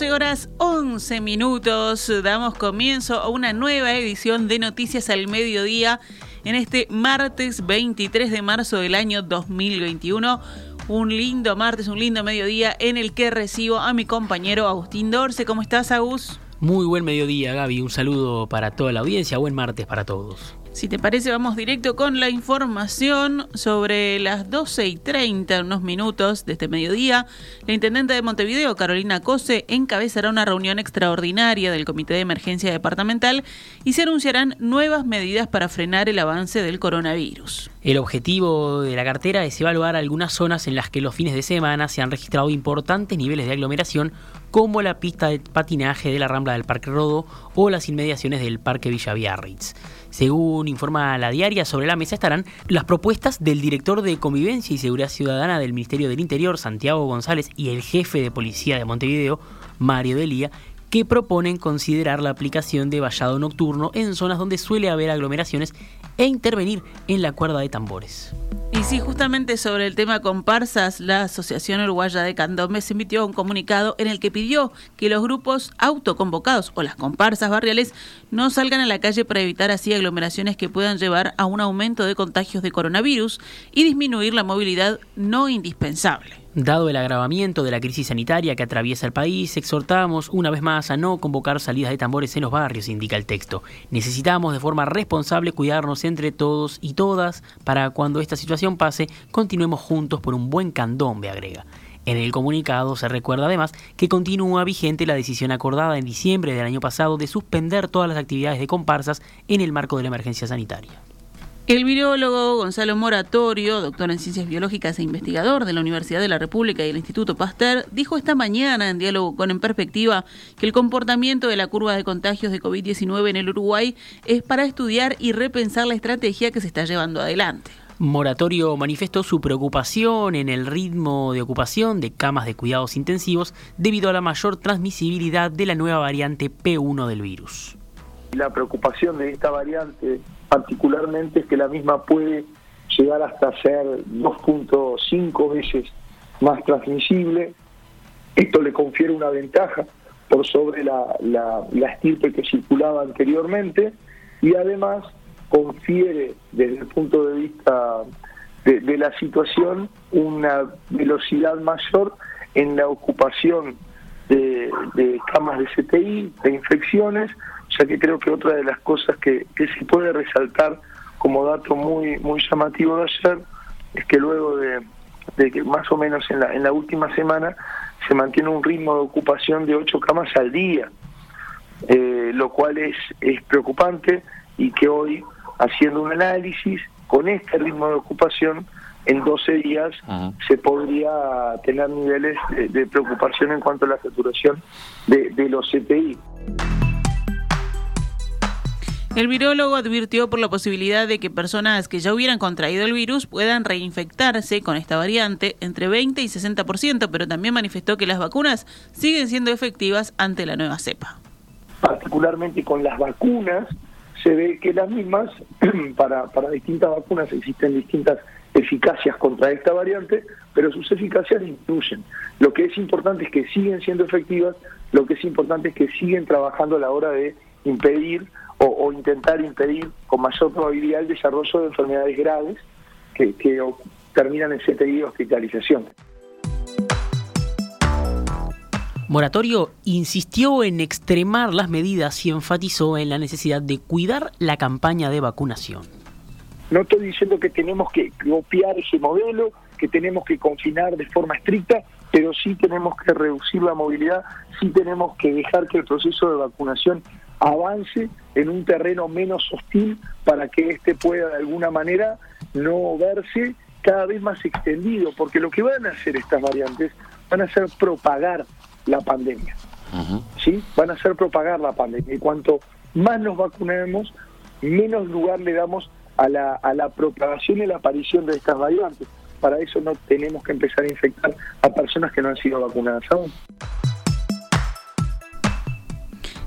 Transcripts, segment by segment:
12 horas 11 minutos. Damos comienzo a una nueva edición de Noticias al Mediodía en este martes 23 de marzo del año 2021. Un lindo martes, un lindo mediodía en el que recibo a mi compañero Agustín Dorce. ¿Cómo estás, Agus? Muy buen mediodía, Gaby. Un saludo para toda la audiencia. Buen martes para todos. Si te parece, vamos directo con la información sobre las 12 y 30, unos minutos de este mediodía. La intendente de Montevideo, Carolina Cose, encabezará una reunión extraordinaria del Comité de Emergencia Departamental y se anunciarán nuevas medidas para frenar el avance del coronavirus. El objetivo de la cartera es evaluar algunas zonas en las que los fines de semana se han registrado importantes niveles de aglomeración, como la pista de patinaje de la Rambla del Parque Rodo o las inmediaciones del Parque Villa Biarritz. Según informa la diaria, sobre la mesa estarán las propuestas del director de Convivencia y Seguridad Ciudadana del Ministerio del Interior, Santiago González, y el jefe de Policía de Montevideo, Mario Delía, que proponen considerar la aplicación de vallado nocturno en zonas donde suele haber aglomeraciones e intervenir en la cuerda de tambores. Y sí, justamente sobre el tema comparsas, la Asociación Uruguaya de Candombe emitió un comunicado en el que pidió que los grupos autoconvocados o las comparsas barriales no salgan a la calle para evitar así aglomeraciones que puedan llevar a un aumento de contagios de coronavirus y disminuir la movilidad no indispensable. Dado el agravamiento de la crisis sanitaria que atraviesa el país, exhortamos una vez más a no convocar salidas de tambores en los barrios, indica el texto. Necesitamos de forma responsable cuidarnos entre todos y todas para cuando esta situación pase, continuemos juntos por un buen candombe, agrega. En el comunicado se recuerda además que continúa vigente la decisión acordada en diciembre del año pasado de suspender todas las actividades de comparsas en el marco de la emergencia sanitaria. El virólogo Gonzalo Moratorio, doctor en ciencias biológicas e investigador de la Universidad de la República y el Instituto Pasteur, dijo esta mañana en diálogo con En Perspectiva que el comportamiento de la curva de contagios de COVID-19 en el Uruguay es para estudiar y repensar la estrategia que se está llevando adelante. Moratorio manifestó su preocupación en el ritmo de ocupación de camas de cuidados intensivos debido a la mayor transmisibilidad de la nueva variante P1 del virus. La preocupación de esta variante particularmente es que la misma puede llegar hasta ser 2.5 veces más transmisible. Esto le confiere una ventaja por sobre la, la, estirpe que circulaba anteriormente y además confiere desde el punto de vista de, la situación una velocidad mayor en la ocupación de, de camas de CTI, de infecciones, ya que creo que otra de las cosas que, se puede resaltar como dato muy muy llamativo de ayer es que luego de, que más o menos en la, en la última semana se mantiene un ritmo de ocupación de ocho camas al día, eh, lo cual es, es preocupante y que hoy, haciendo un análisis, con este ritmo de ocupación, en 12 días se podría tener niveles de, preocupación en cuanto a la saturación de, de los CPI. El virólogo advirtió por la posibilidad de que personas que ya hubieran contraído el virus puedan reinfectarse con esta variante entre 20 y 60%, pero también manifestó que las vacunas siguen siendo efectivas ante la nueva cepa. Particularmente con las vacunas, se ve que las mismas, para, para distintas vacunas existen distintas eficacias contra esta variante, pero sus eficacias disminuyen. Lo que es importante es que siguen siendo efectivas, lo que es importante es que siguen trabajando a la hora de impedir o, intentar impedir con mayor probabilidad el desarrollo de enfermedades graves que, terminan en CTI hospitalización. Moratorio insistió en extremar las medidas y enfatizó en la necesidad de cuidar la campaña de vacunación. No estoy diciendo que tenemos que copiar ese modelo, que tenemos que confinar de forma estricta, pero sí tenemos que reducir la movilidad, sí tenemos que dejar que el proceso de vacunación avance en un terreno menos hostil para que éste pueda de alguna manera no verse cada vez más extendido, porque lo que van a hacer estas variantes van a hacer propagar la pandemia. ¿sí? Van a hacer propagar la pandemia. Y cuanto más nos vacunemos, menos lugar le damos a la, a la propagación y la aparición de estas variantes. Para eso no tenemos que empezar a infectar a personas que no han sido vacunadas aún.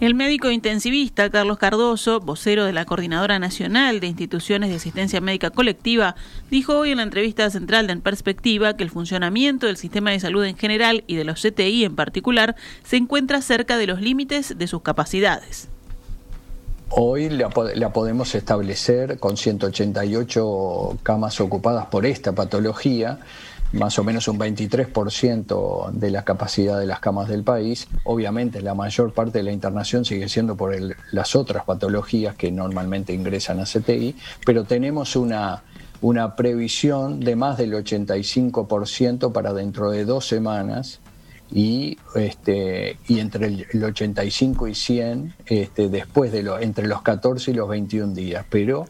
El médico intensivista Carlos Cardoso, vocero de la Coordinadora Nacional de Instituciones de Asistencia Médica Colectiva, dijo hoy en la entrevista central de En Perspectiva que el funcionamiento del sistema de salud en general y de los CTI en particular se encuentra cerca de los límites de sus capacidades. Hoy la, podemos establecer con 188 camas ocupadas por esta patología más o menos un 23% de la capacidad de las camas del país. Obviamente la mayor parte de la internación sigue siendo por las otras patologías que normalmente ingresan a CTI, pero tenemos una, una previsión de más del 85% para dentro de dos semanas y este y entre el, 85 y 100 este, después de lo, entre los 14 y los 21 días pero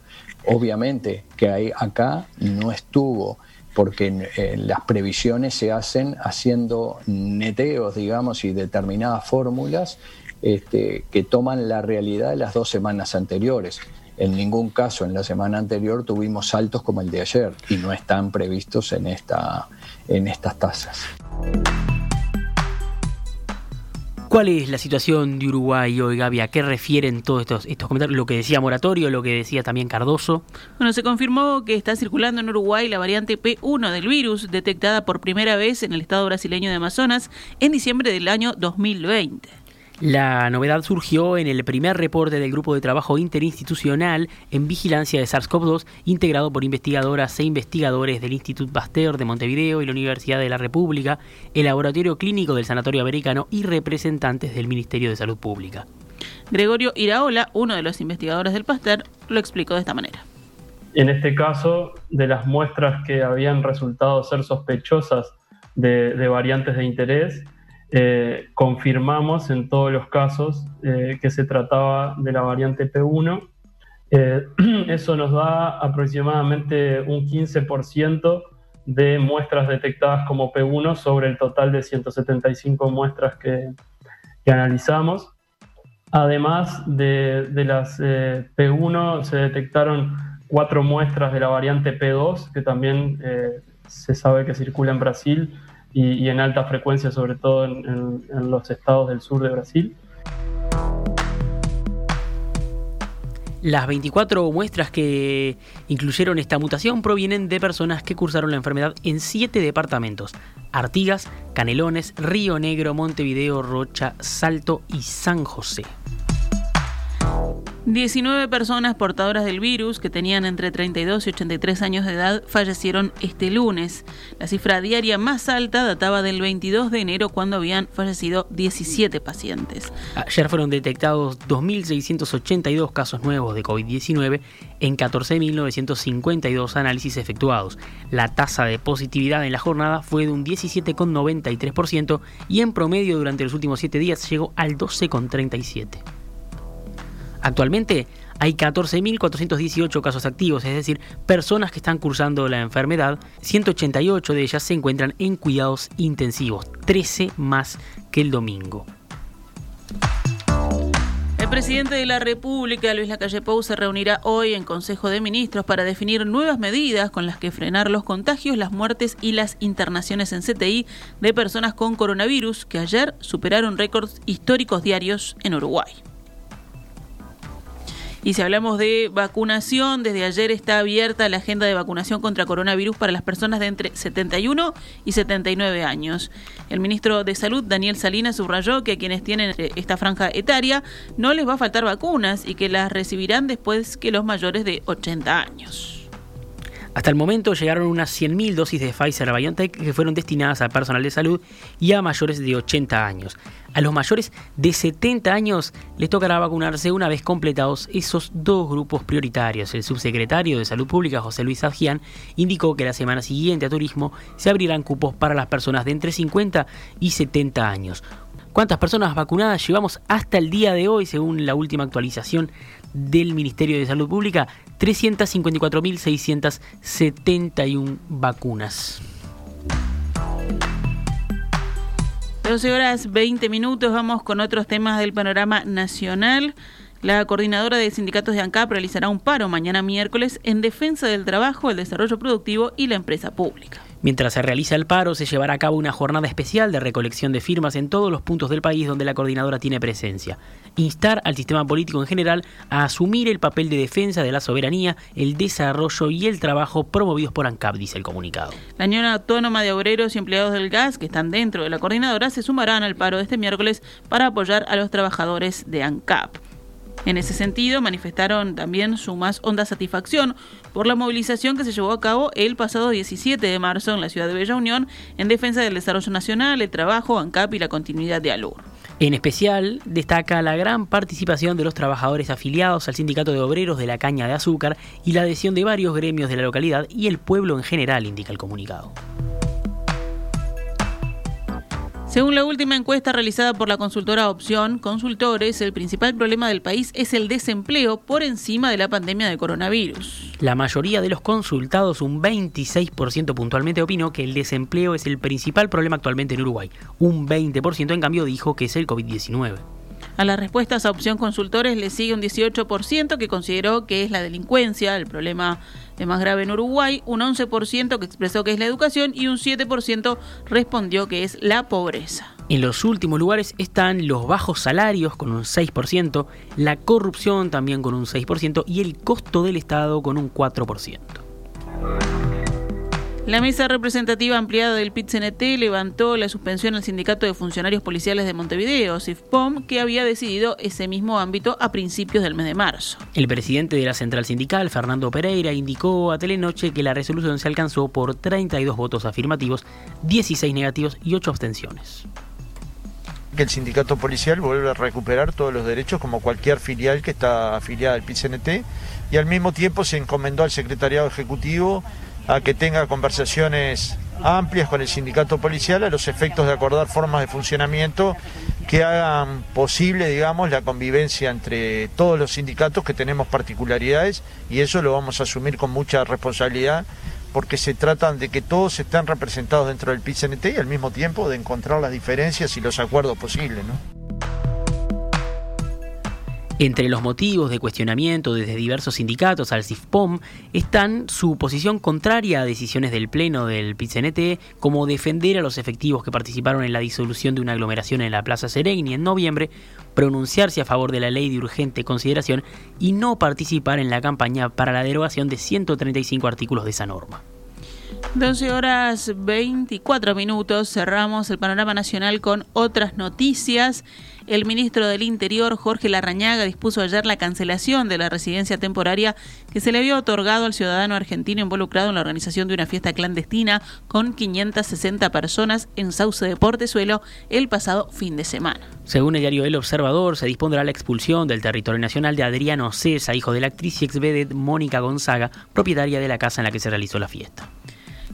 obviamente que hay, acá no estuvo porque eh, las previsiones se hacen haciendo neteos, digamos, y determinadas fórmulas este, que toman la realidad de las dos semanas anteriores. En ningún caso en la semana anterior tuvimos saltos como el de ayer y no están previstos en, esta, en estas tasas. ¿Cuál es la situación de Uruguay hoy, Gaby? ¿A qué refieren todos estos, estos comentarios? Lo que decía Moratorio, lo que decía también Cardoso. Bueno, se confirmó que está circulando en Uruguay la variante P1 del virus, detectada por primera vez en el estado brasileño de Amazonas en diciembre del año 2020. La novedad surgió en el primer reporte del Grupo de Trabajo Interinstitucional en Vigilancia de SARS-CoV-2, integrado por investigadoras e investigadores del Instituto Pasteur de Montevideo y la Universidad de la República, el Laboratorio Clínico del Sanatorio Americano y representantes del Ministerio de Salud Pública. Gregorio Iraola, uno de los investigadores del Pasteur, lo explicó de esta manera. En este caso, de las muestras que habían resultado ser sospechosas de, de variantes de interés, eh, confirmamos en todos los casos eh, que se trataba de la variante P1. Eh, eso nos da aproximadamente un 15% de muestras detectadas como P1 sobre el total de 175 muestras que, analizamos. Además de, de las P1, se detectaron cuatro muestras de la variante P2, que también se sabe que circula en Brasil y, en alta frecuencia, sobre todo en, los estados del sur de Brasil. Las 24 muestras que incluyeron esta mutación provienen de personas que cursaron la enfermedad en siete departamentos: Artigas, Canelones, Río Negro, Montevideo, Rocha, Salto y San José. 19 personas portadoras del virus que tenían entre 32 y 83 años de edad fallecieron este lunes. La cifra diaria más alta databa del 22 de enero cuando habían fallecido 17 pacientes. Ayer fueron detectados 2.682 casos nuevos de COVID-19 en 14.952 análisis efectuados. La tasa de positividad en la jornada fue de un 17,93% y en promedio durante los últimos 7 días llegó al 12,37%. Actualmente hay 14.418 casos activos, es decir, personas que están cursando la enfermedad. 188 de ellas se encuentran en cuidados intensivos, 13 más que el domingo. El presidente de la República, Luis Lacalle Pou, se reunirá hoy en Consejo de Ministros para definir nuevas medidas con las que frenar los contagios, las muertes y las internaciones en CTI de personas con coronavirus que ayer superaron récords históricos diarios en Uruguay. Y si hablamos de vacunación, desde ayer está abierta la agenda de vacunación contra coronavirus para las personas de entre 71 y 79 años. El ministro de Salud, Daniel Salinas, subrayó que a quienes tienen eh, esta franja etaria no les va a faltar vacunas y que las recibirán después que los mayores de 80 años. Hasta el momento llegaron unas 100.000 dosis de Pfizer BioNTech que fueron destinadas al personal de salud y a mayores de 80 años. A los mayores de 70 años les tocará vacunarse una vez completados esos dos grupos prioritarios. El subsecretario de Salud Pública, José Luis Adjian, indicó que la semana siguiente a turismo se abrirán cupos para las personas de entre 50 y 70 años. ¿Cuántas personas vacunadas llevamos hasta el día de hoy, según la última actualización del Ministerio de Salud Pública? 354.671 vacunas. 12 horas 20 minutos, vamos con otros temas del panorama nacional. La coordinadora de sindicatos de ANCAP realizará un paro mañana miércoles en defensa del trabajo, el desarrollo productivo y la empresa pública. Mientras se realiza el paro, se llevará a cabo una jornada especial de recolección de firmas en todos los puntos del país donde la coordinadora tiene presencia. Instar al sistema político en general a asumir el papel de defensa de la soberanía, el desarrollo y el trabajo promovidos por ANCAP, dice el comunicado. La Unión Autónoma de Obreros y Empleados del Gas, que están dentro de la coordinadora, se sumarán al paro de este miércoles para apoyar a los trabajadores de ANCAP. En ese sentido, manifestaron también su más honda satisfacción por la movilización que se llevó a cabo el pasado 17 de marzo en la ciudad de Bella Unión en defensa del desarrollo nacional, el trabajo, ANCAP y la continuidad de ALUR. En especial, destaca la gran participación de los trabajadores afiliados al Sindicato de Obreros de la Caña de Azúcar y la adhesión de varios gremios de la localidad y el pueblo en general, indica el comunicado. Según la última encuesta realizada por la consultora Opción Consultores, el principal problema del país es el desempleo por encima de la pandemia de coronavirus. La mayoría de los consultados, un 26% puntualmente, opinó que el desempleo es el principal problema actualmente en Uruguay. Un 20% en cambio dijo que es el COVID-19. A las respuestas a opción consultores le sigue un 18% que consideró que es la delincuencia, el problema más grave en Uruguay, un 11% que expresó que es la educación y un 7% respondió que es la pobreza. En los últimos lugares están los bajos salarios con un 6%, la corrupción también con un 6% y el costo del Estado con un 4%. La mesa representativa ampliada del PIT-CNT levantó la suspensión al Sindicato de Funcionarios Policiales de Montevideo, SIFPOM, que había decidido ese mismo ámbito a principios del mes de marzo. El presidente de la central sindical, Fernando Pereira, indicó a Telenoche que la resolución se alcanzó por 32 votos afirmativos, 16 negativos y 8 abstenciones que el sindicato policial vuelve a recuperar todos los derechos como cualquier filial que está afiliada al PIT-CNT y al mismo tiempo se encomendó al secretariado ejecutivo a que tenga conversaciones amplias con el sindicato policial a los efectos de acordar formas de funcionamiento que hagan posible, digamos, la convivencia entre todos los sindicatos que tenemos particularidades y eso lo vamos a asumir con mucha responsabilidad porque se tratan de que todos estén representados dentro del PICNT y al mismo tiempo de encontrar las diferencias y los acuerdos posibles, ¿no? Entre los motivos de cuestionamiento desde diversos sindicatos al CIFPOM están su posición contraria a decisiones del Pleno del PITCNT, como defender a los efectivos que participaron en la disolución de una aglomeración en la Plaza Seregni en noviembre, pronunciarse a favor de la ley de urgente consideración y no participar en la campaña para la derogación de 135 artículos de esa norma. 12 horas 24 minutos, cerramos el panorama nacional con otras noticias. El ministro del Interior, Jorge Larrañaga, dispuso ayer la cancelación de la residencia temporaria que se le había otorgado al ciudadano argentino involucrado en la organización de una fiesta clandestina con 560 personas en Sauce de Portezuelo el pasado fin de semana. Según el diario El Observador, se dispondrá la expulsión del territorio nacional de Adriano Cesa, hijo de la actriz y ex Mónica Gonzaga, propietaria de la casa en la que se realizó la fiesta.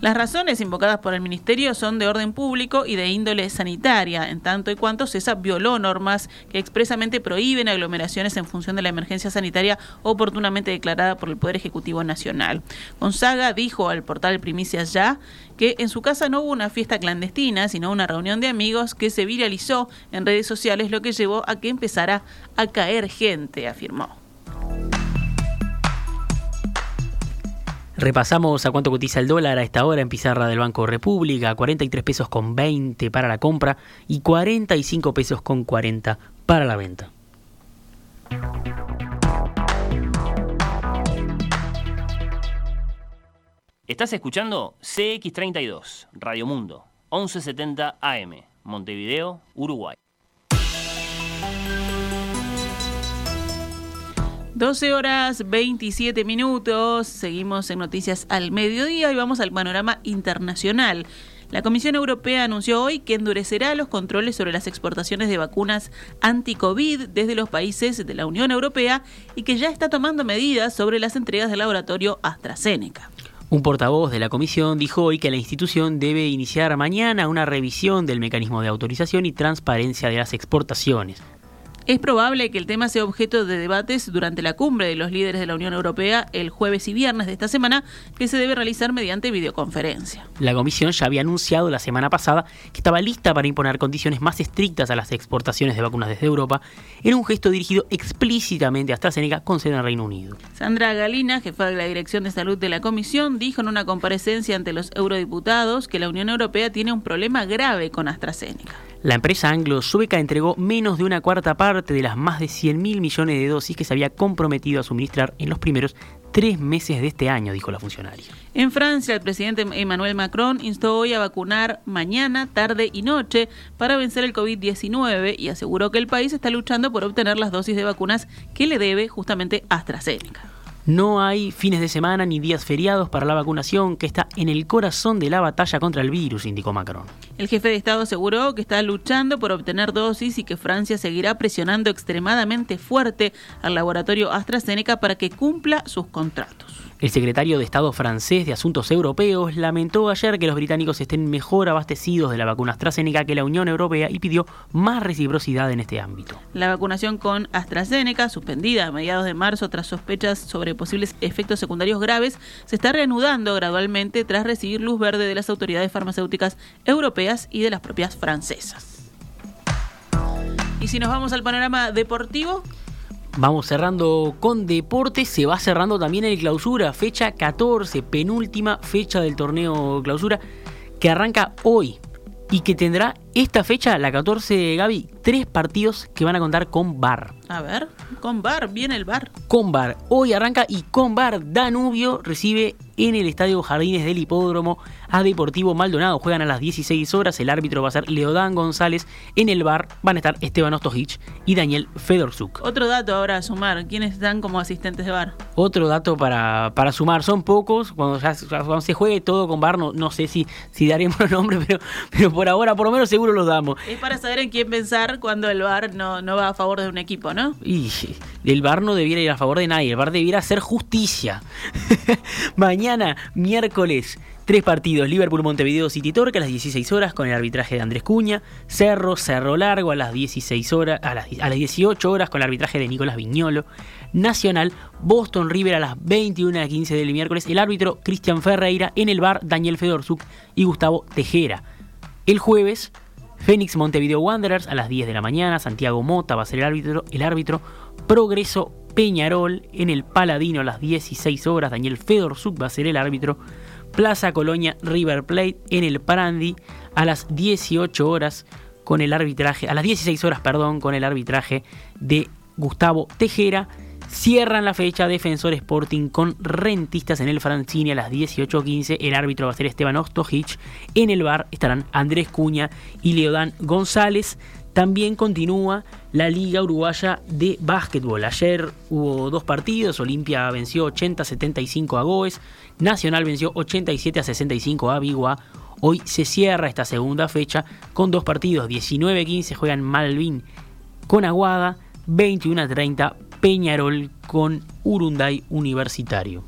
Las razones invocadas por el Ministerio son de orden público y de índole sanitaria, en tanto y cuanto CESA violó normas que expresamente prohíben aglomeraciones en función de la emergencia sanitaria oportunamente declarada por el Poder Ejecutivo Nacional. Gonzaga dijo al portal Primicias Ya que en su casa no hubo una fiesta clandestina, sino una reunión de amigos que se viralizó en redes sociales, lo que llevó a que empezara a caer gente, afirmó. Repasamos a cuánto cotiza el dólar a esta hora en pizarra del Banco República, 43 pesos con 20 para la compra y 45 pesos con 40 para la venta. Estás escuchando CX32, Radio Mundo, 1170 AM, Montevideo, Uruguay. 12 horas 27 minutos, seguimos en Noticias al Mediodía y vamos al panorama internacional. La Comisión Europea anunció hoy que endurecerá los controles sobre las exportaciones de vacunas anti-COVID desde los países de la Unión Europea y que ya está tomando medidas sobre las entregas del laboratorio AstraZeneca. Un portavoz de la comisión dijo hoy que la institución debe iniciar mañana una revisión del mecanismo de autorización y transparencia de las exportaciones. Es probable que el tema sea objeto de debates durante la cumbre de los líderes de la Unión Europea el jueves y viernes de esta semana, que se debe realizar mediante videoconferencia. La Comisión ya había anunciado la semana pasada que estaba lista para imponer condiciones más estrictas a las exportaciones de vacunas desde Europa, en un gesto dirigido explícitamente a AstraZeneca con sede en Reino Unido. Sandra Galina, jefa de la Dirección de Salud de la Comisión, dijo en una comparecencia ante los eurodiputados que la Unión Europea tiene un problema grave con AstraZeneca. La empresa anglo-sueca entregó menos de una cuarta parte de las más de 100.000 millones de dosis que se había comprometido a suministrar en los primeros tres meses de este año, dijo la funcionaria. En Francia, el presidente Emmanuel Macron instó hoy a vacunar mañana, tarde y noche para vencer el COVID-19 y aseguró que el país está luchando por obtener las dosis de vacunas que le debe justamente AstraZeneca. No hay fines de semana ni días feriados para la vacunación que está en el corazón de la batalla contra el virus, indicó Macron. El jefe de Estado aseguró que está luchando por obtener dosis y que Francia seguirá presionando extremadamente fuerte al laboratorio AstraZeneca para que cumpla sus contratos. El secretario de Estado francés de Asuntos Europeos lamentó ayer que los británicos estén mejor abastecidos de la vacuna AstraZeneca que la Unión Europea y pidió más reciprocidad en este ámbito. La vacunación con AstraZeneca, suspendida a mediados de marzo tras sospechas sobre posibles efectos secundarios graves, se está reanudando gradualmente tras recibir luz verde de las autoridades farmacéuticas europeas y de las propias francesas. Y si nos vamos al panorama deportivo, Vamos cerrando con deportes, se va cerrando también el clausura, fecha 14, penúltima fecha del torneo clausura, que arranca hoy y que tendrá esta fecha, la 14, Gaby, tres partidos que van a contar con bar. A ver, con bar, viene el bar. Con bar, hoy arranca y con bar Danubio recibe en el Estadio Jardines del Hipódromo a Deportivo Maldonado. Juegan a las 16 horas, el árbitro va a ser Leodán González. En el bar van a estar Esteban Ostojic y Daniel Fedorzuk. Otro dato ahora a sumar, ¿quiénes están como asistentes de bar? Otro dato para, para sumar, son pocos, cuando, cuando se juegue todo con bar, no, no sé si, si daremos los nombres, pero, pero por ahora por lo menos seguro los damos. Es para saber en quién pensar cuando el bar no, no va a favor de un equipo, ¿no? Y el bar no debiera ir a favor de nadie, el bar debiera hacer justicia. Mañana, miércoles, tres partidos. Liverpool, Montevideo, City Torque a las 16 horas con el arbitraje de Andrés Cuña. Cerro, Cerro Largo a las 16 horas, a las, a las 18 horas con el arbitraje de Nicolás Viñolo. Nacional, Boston River a las 21 a 15 del miércoles. El árbitro Cristian Ferreira en el bar Daniel Fedorzuk y Gustavo Tejera. El jueves, Fénix Montevideo Wanderers a las 10 de la mañana. Santiago Mota va a ser el árbitro. El árbitro Progreso Peñarol en el Paladino a las 16 horas. Daniel Fedorzuk va a ser el árbitro. Plaza Colonia River Plate en el Parandi a las 18 horas con el arbitraje, a las 16 horas, perdón, con el arbitraje de Gustavo Tejera. Cierran la fecha Defensor Sporting con Rentistas en el Francini a las 18.15. El árbitro va a ser Esteban Ostojic. En el bar estarán Andrés Cuña y Leodán González. También continúa la Liga Uruguaya de Básquetbol. Ayer hubo dos partidos. Olimpia venció 80-75 a Goes. Nacional venció 87 a 65 a Bigua. Hoy se cierra esta segunda fecha con dos partidos. 19-15 juegan Malvin con Aguada. 21-30 Peñarol con Urunday Universitario.